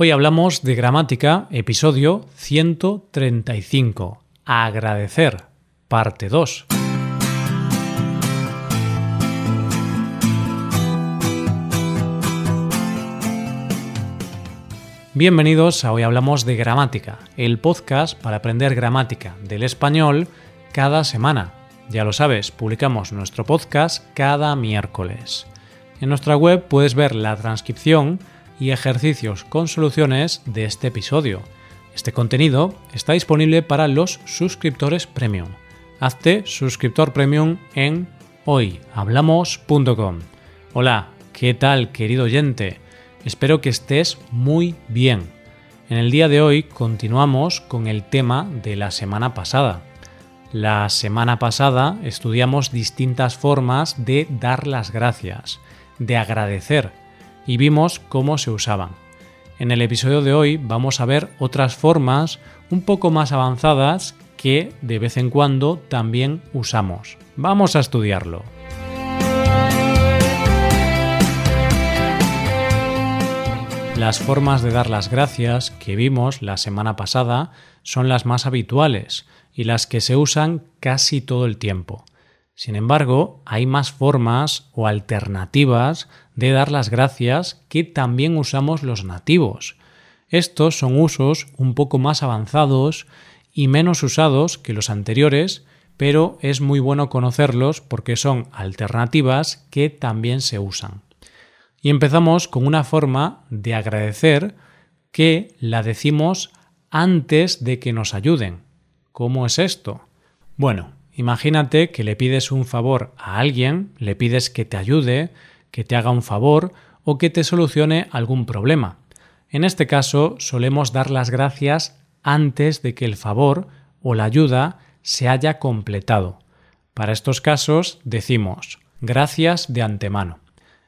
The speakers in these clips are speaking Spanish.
Hoy hablamos de gramática, episodio 135. Agradecer, parte 2. Bienvenidos a Hoy Hablamos de Gramática, el podcast para aprender gramática del español cada semana. Ya lo sabes, publicamos nuestro podcast cada miércoles. En nuestra web puedes ver la transcripción y ejercicios con soluciones de este episodio. Este contenido está disponible para los suscriptores premium. Hazte suscriptor premium en hoyhablamos.com. Hola, ¿qué tal querido oyente? Espero que estés muy bien. En el día de hoy continuamos con el tema de la semana pasada. La semana pasada estudiamos distintas formas de dar las gracias, de agradecer, y vimos cómo se usaban. En el episodio de hoy vamos a ver otras formas un poco más avanzadas que de vez en cuando también usamos. Vamos a estudiarlo. Las formas de dar las gracias que vimos la semana pasada son las más habituales y las que se usan casi todo el tiempo. Sin embargo, hay más formas o alternativas de dar las gracias que también usamos los nativos. Estos son usos un poco más avanzados y menos usados que los anteriores, pero es muy bueno conocerlos porque son alternativas que también se usan. Y empezamos con una forma de agradecer que la decimos antes de que nos ayuden. ¿Cómo es esto? Bueno, Imagínate que le pides un favor a alguien, le pides que te ayude, que te haga un favor o que te solucione algún problema. En este caso solemos dar las gracias antes de que el favor o la ayuda se haya completado. Para estos casos decimos gracias de antemano.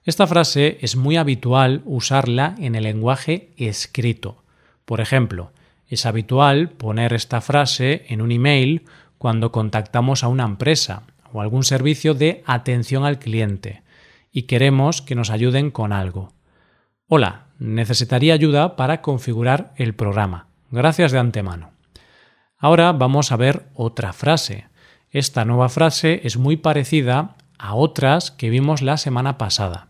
Esta frase es muy habitual usarla en el lenguaje escrito. Por ejemplo, es habitual poner esta frase en un email cuando contactamos a una empresa o algún servicio de atención al cliente y queremos que nos ayuden con algo. Hola, necesitaría ayuda para configurar el programa. Gracias de antemano. Ahora vamos a ver otra frase. Esta nueva frase es muy parecida a otras que vimos la semana pasada.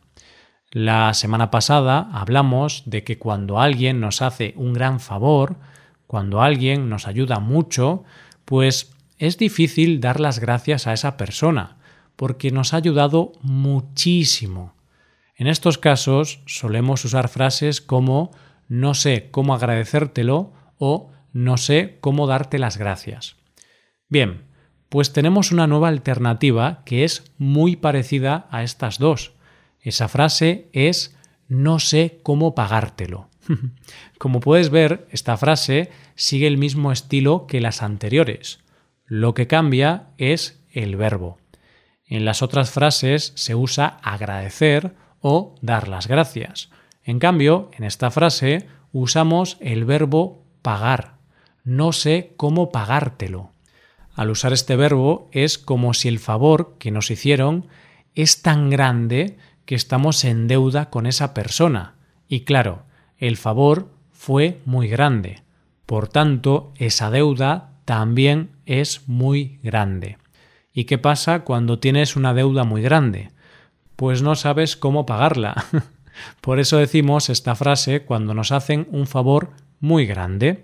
La semana pasada hablamos de que cuando alguien nos hace un gran favor, cuando alguien nos ayuda mucho, pues es difícil dar las gracias a esa persona, porque nos ha ayudado muchísimo. En estos casos solemos usar frases como no sé cómo agradecértelo o no sé cómo darte las gracias. Bien, pues tenemos una nueva alternativa que es muy parecida a estas dos. Esa frase es no sé cómo pagártelo. Como puedes ver, esta frase sigue el mismo estilo que las anteriores. Lo que cambia es el verbo. En las otras frases se usa agradecer o dar las gracias. En cambio, en esta frase usamos el verbo pagar. No sé cómo pagártelo. Al usar este verbo es como si el favor que nos hicieron es tan grande que estamos en deuda con esa persona. Y claro, el favor fue muy grande. Por tanto, esa deuda también es muy grande. ¿Y qué pasa cuando tienes una deuda muy grande? Pues no sabes cómo pagarla. Por eso decimos esta frase cuando nos hacen un favor muy grande.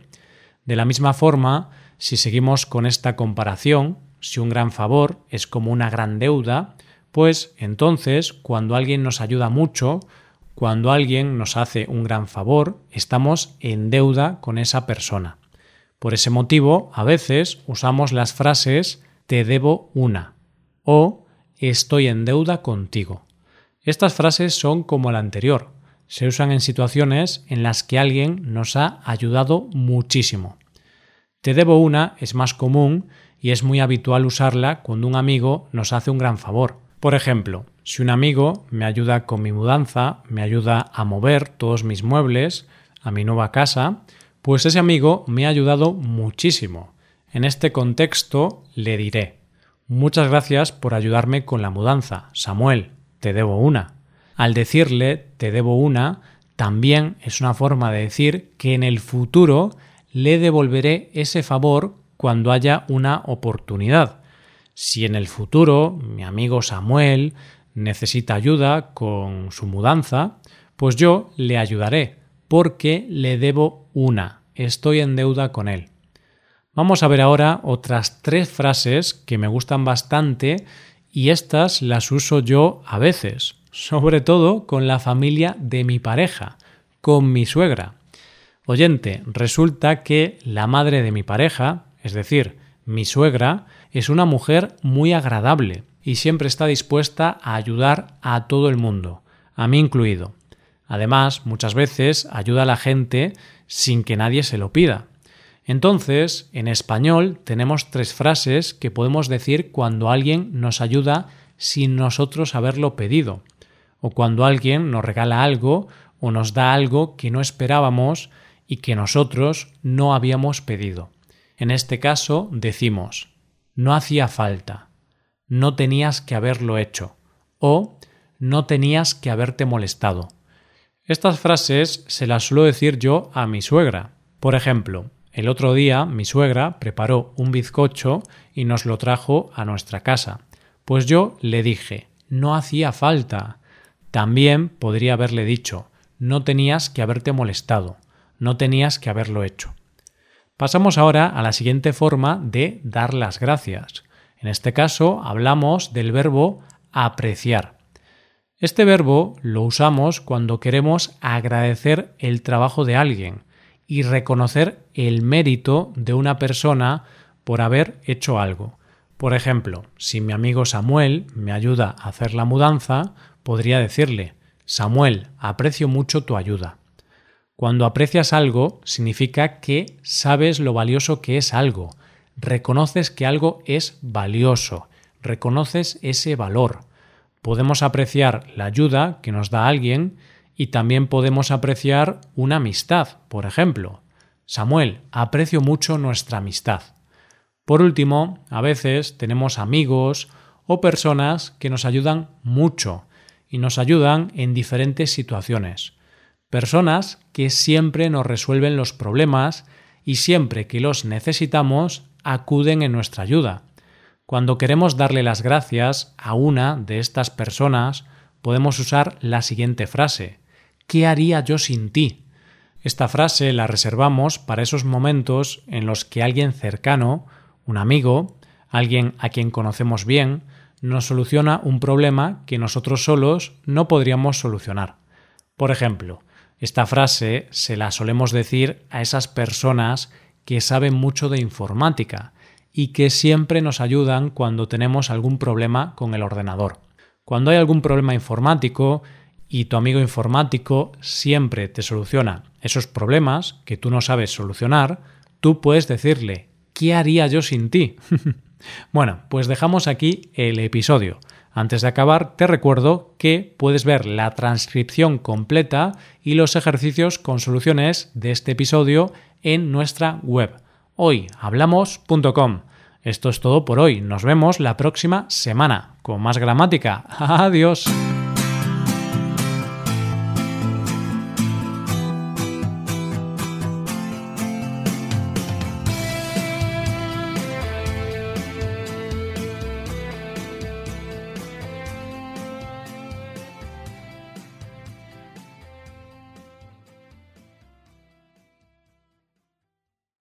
De la misma forma, si seguimos con esta comparación, si un gran favor es como una gran deuda, pues entonces cuando alguien nos ayuda mucho, cuando alguien nos hace un gran favor, estamos en deuda con esa persona. Por ese motivo, a veces usamos las frases te debo una o estoy en deuda contigo. Estas frases son como la anterior. Se usan en situaciones en las que alguien nos ha ayudado muchísimo. Te debo una es más común y es muy habitual usarla cuando un amigo nos hace un gran favor. Por ejemplo, si un amigo me ayuda con mi mudanza, me ayuda a mover todos mis muebles a mi nueva casa, pues ese amigo me ha ayudado muchísimo. En este contexto le diré Muchas gracias por ayudarme con la mudanza. Samuel, te debo una. Al decirle te debo una, también es una forma de decir que en el futuro le devolveré ese favor cuando haya una oportunidad. Si en el futuro mi amigo Samuel necesita ayuda con su mudanza, pues yo le ayudaré, porque le debo una, estoy en deuda con él. Vamos a ver ahora otras tres frases que me gustan bastante y estas las uso yo a veces, sobre todo con la familia de mi pareja, con mi suegra. Oyente, resulta que la madre de mi pareja, es decir, mi suegra, es una mujer muy agradable y siempre está dispuesta a ayudar a todo el mundo, a mí incluido. Además, muchas veces ayuda a la gente sin que nadie se lo pida. Entonces, en español tenemos tres frases que podemos decir cuando alguien nos ayuda sin nosotros haberlo pedido, o cuando alguien nos regala algo o nos da algo que no esperábamos y que nosotros no habíamos pedido. En este caso decimos no hacía falta, no tenías que haberlo hecho o no tenías que haberte molestado. Estas frases se las suelo decir yo a mi suegra. Por ejemplo, el otro día mi suegra preparó un bizcocho y nos lo trajo a nuestra casa. Pues yo le dije no hacía falta. También podría haberle dicho no tenías que haberte molestado, no tenías que haberlo hecho. Pasamos ahora a la siguiente forma de dar las gracias. En este caso hablamos del verbo apreciar. Este verbo lo usamos cuando queremos agradecer el trabajo de alguien y reconocer el mérito de una persona por haber hecho algo. Por ejemplo, si mi amigo Samuel me ayuda a hacer la mudanza, podría decirle Samuel, aprecio mucho tu ayuda. Cuando aprecias algo, significa que sabes lo valioso que es algo, reconoces que algo es valioso, reconoces ese valor. Podemos apreciar la ayuda que nos da alguien y también podemos apreciar una amistad, por ejemplo. Samuel, aprecio mucho nuestra amistad. Por último, a veces tenemos amigos o personas que nos ayudan mucho, y nos ayudan en diferentes situaciones. Personas que siempre nos resuelven los problemas y siempre que los necesitamos acuden en nuestra ayuda. Cuando queremos darle las gracias a una de estas personas, podemos usar la siguiente frase ¿Qué haría yo sin ti? Esta frase la reservamos para esos momentos en los que alguien cercano, un amigo, alguien a quien conocemos bien, nos soluciona un problema que nosotros solos no podríamos solucionar. Por ejemplo, esta frase se la solemos decir a esas personas que saben mucho de informática y que siempre nos ayudan cuando tenemos algún problema con el ordenador. Cuando hay algún problema informático y tu amigo informático siempre te soluciona esos problemas que tú no sabes solucionar, tú puedes decirle, ¿qué haría yo sin ti? Bueno, pues dejamos aquí el episodio. Antes de acabar, te recuerdo que puedes ver la transcripción completa y los ejercicios con soluciones de este episodio en nuestra web hoyhablamos.com. Esto es todo por hoy. Nos vemos la próxima semana con más gramática. Adiós.